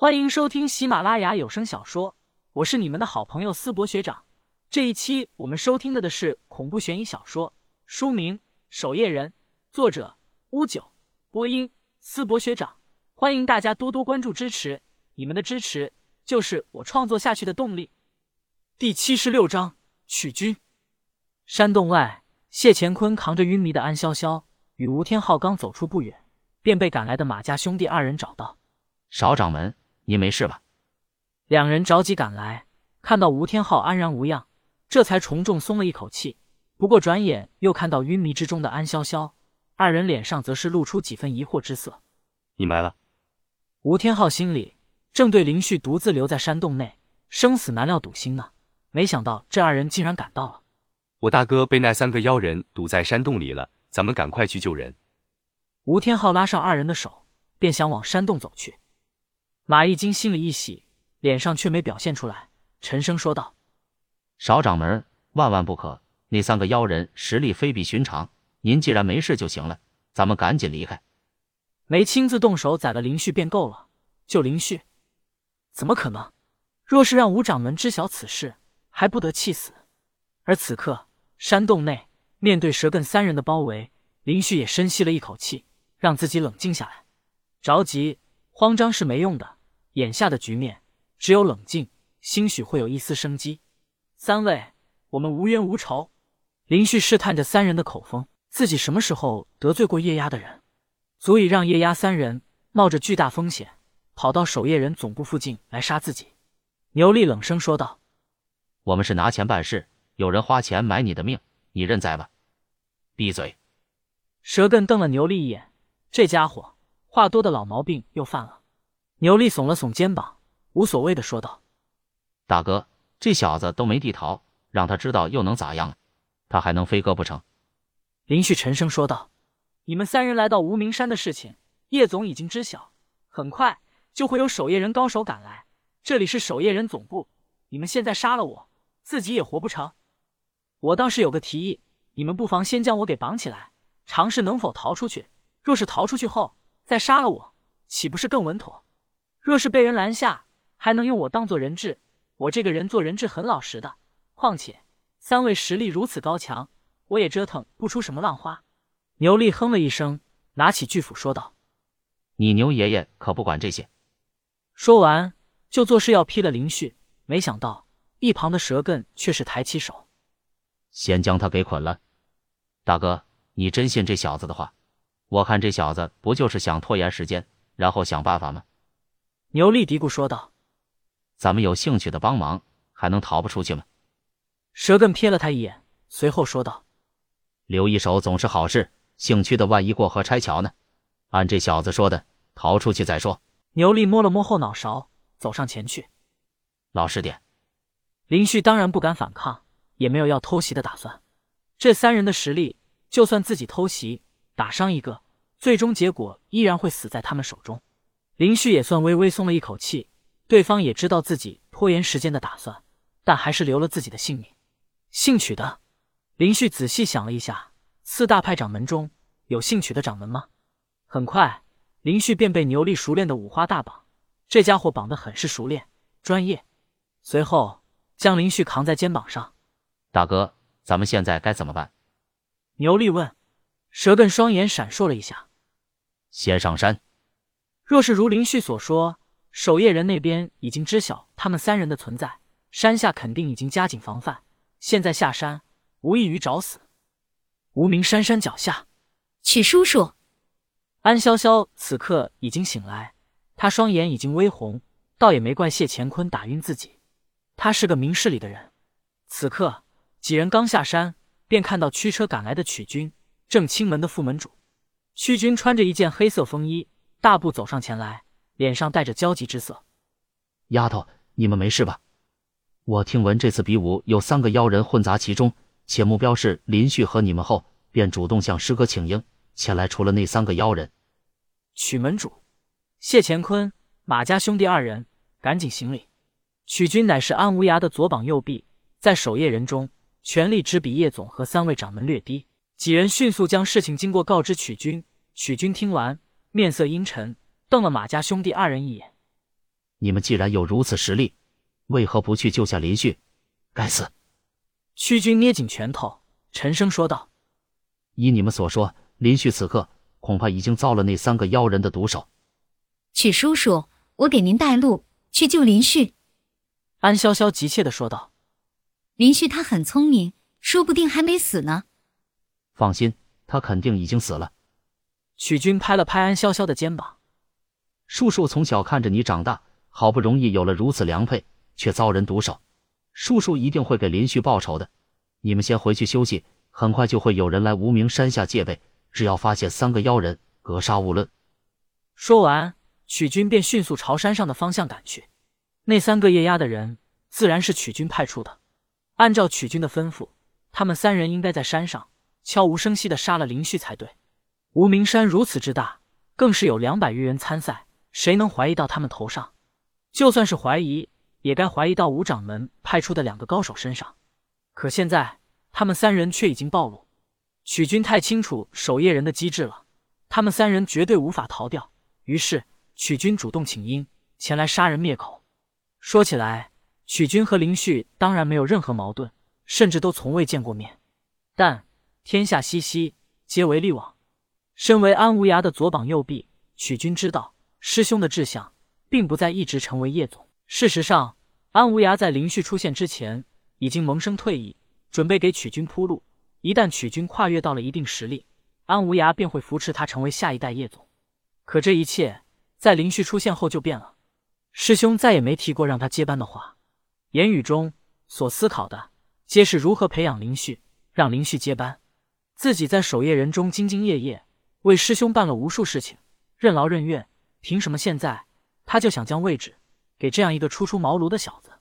欢迎收听喜马拉雅有声小说，我是你们的好朋友思博学长。这一期我们收听的的是恐怖悬疑小说，书名《守夜人》，作者乌九，播音思博学长。欢迎大家多多关注支持，你们的支持就是我创作下去的动力。第七十六章取君。山洞外，谢乾坤扛着晕迷的安潇潇与吴天昊刚走出不远，便被赶来的马家兄弟二人找到。少掌门，您没事吧？两人着急赶来，看到吴天昊安然无恙，这才重重松了一口气。不过转眼又看到晕迷之中的安潇潇，二人脸上则是露出几分疑惑之色。你们来了。吴天昊心里正对林旭独自留在山洞内，生死难料堵心呢，没想到这二人竟然赶到了。我大哥被那三个妖人堵在山洞里了，咱们赶快去救人。吴天昊拉上二人的手，便想往山洞走去。马一金心里一喜，脸上却没表现出来，沉声说道：“少掌门，万万不可！那三个妖人实力非比寻常，您既然没事就行了，咱们赶紧离开。没亲自动手宰了林旭便够了，救林旭，怎么可能？若是让吴掌门知晓此事，还不得气死？而此刻山洞内面对蛇艮三人的包围，林旭也深吸了一口气，让自己冷静下来。着急、慌张是没用的。”眼下的局面，只有冷静，兴许会有一丝生机。三位，我们无冤无仇。林旭试探着三人的口风，自己什么时候得罪过叶压的人，足以让叶压三人冒着巨大风险跑到守夜人总部附近来杀自己？牛力冷声说道：“我们是拿钱办事，有人花钱买你的命，你认栽吧。”闭嘴！蛇艮瞪了牛力一眼，这家伙话多的老毛病又犯了。牛力耸了耸肩膀，无所谓的说道：“大哥，这小子都没地逃，让他知道又能咋样？他还能飞鸽不成？”林旭沉声说道：“你们三人来到无名山的事情，叶总已经知晓，很快就会有守夜人高手赶来。这里是守夜人总部，你们现在杀了我，自己也活不成。我倒是有个提议，你们不妨先将我给绑起来，尝试能否逃出去。若是逃出去后再杀了我，岂不是更稳妥？”若是被人拦下，还能用我当做人质。我这个人做人质很老实的。况且三位实力如此高强，我也折腾不出什么浪花。牛力哼了一声，拿起巨斧说道：“你牛爷爷可不管这些。”说完就作势要劈了林旭。没想到一旁的蛇根却是抬起手，先将他给捆了。大哥，你真信这小子的话？我看这小子不就是想拖延时间，然后想办法吗？牛力嘀咕说道：“咱们有兴趣的帮忙，还能逃不出去吗？”蛇根瞥了他一眼，随后说道：“留一手总是好事，兴趣的万一过河拆桥呢？按这小子说的，逃出去再说。”牛力摸了摸后脑勺，走上前去：“老实点。”林旭当然不敢反抗，也没有要偷袭的打算。这三人的实力，就算自己偷袭打伤一个，最终结果依然会死在他们手中。林旭也算微微松了一口气，对方也知道自己拖延时间的打算，但还是留了自己的性命。姓曲的，林旭仔细想了一下，四大派掌门中有姓曲的掌门吗？很快，林旭便被牛力熟练的五花大绑，这家伙绑得很是熟练、专业。随后将林旭扛在肩膀上，大哥，咱们现在该怎么办？牛力问。蛇根双眼闪烁了一下，先上山。若是如林旭所说，守夜人那边已经知晓他们三人的存在，山下肯定已经加紧防范。现在下山，无异于找死。无名山山脚下，曲叔叔，安潇潇此刻已经醒来，他双眼已经微红，倒也没怪谢乾坤打晕自己。他是个明事理的人。此刻几人刚下山，便看到驱车赶来的曲军，正清门的副门主。曲军穿着一件黑色风衣。大步走上前来，脸上带着焦急之色。丫头，你们没事吧？我听闻这次比武有三个妖人混杂其中，且目标是林旭和你们后，便主动向师哥请缨前来。除了那三个妖人，曲门主谢乾坤、马家兄弟二人赶紧行礼。曲军乃是安无涯的左膀右臂，在守夜人中权力只比叶总和三位掌门略低。几人迅速将事情经过告知曲军。曲军听完。面色阴沉，瞪了马家兄弟二人一眼。你们既然有如此实力，为何不去救下林旭？该死！屈军捏紧拳头，沉声说道：“依你们所说，林旭此刻恐怕已经遭了那三个妖人的毒手。”曲叔叔，我给您带路，去救林旭。”安潇潇急切的说道。“林旭他很聪明，说不定还没死呢。”放心，他肯定已经死了。许军拍了拍安潇潇的肩膀：“叔叔从小看着你长大。”好不容易有了如此良配，却遭人毒手，叔叔一定会给林旭报仇的。你们先回去休息，很快就会有人来无名山下戒备。只要发现三个妖人，格杀勿论。说完，曲军便迅速朝山上的方向赶去。那三个夜鸦的人，自然是曲军派出的。按照曲军的吩咐，他们三人应该在山上悄无声息的杀了林旭才对。无名山如此之大，更是有两百余人参赛，谁能怀疑到他们头上？就算是怀疑，也该怀疑到五掌门派出的两个高手身上。可现在他们三人却已经暴露，曲军太清楚守夜人的机智了，他们三人绝对无法逃掉。于是曲军主动请缨前来杀人灭口。说起来，曲军和林旭当然没有任何矛盾，甚至都从未见过面。但天下熙熙，皆为利往。身为安无涯的左膀右臂，曲军知道师兄的志向。并不再一直成为叶总。事实上，安无涯在林旭出现之前已经萌生退意，准备给曲军铺路。一旦曲军跨越到了一定实力，安无涯便会扶持他成为下一代叶总。可这一切在林旭出现后就变了。师兄再也没提过让他接班的话，言语中所思考的皆是如何培养林旭，让林旭接班。自己在守夜人中兢兢业业，为师兄办了无数事情，任劳任怨，凭什么现在？他就想将位置给这样一个初出茅庐的小子。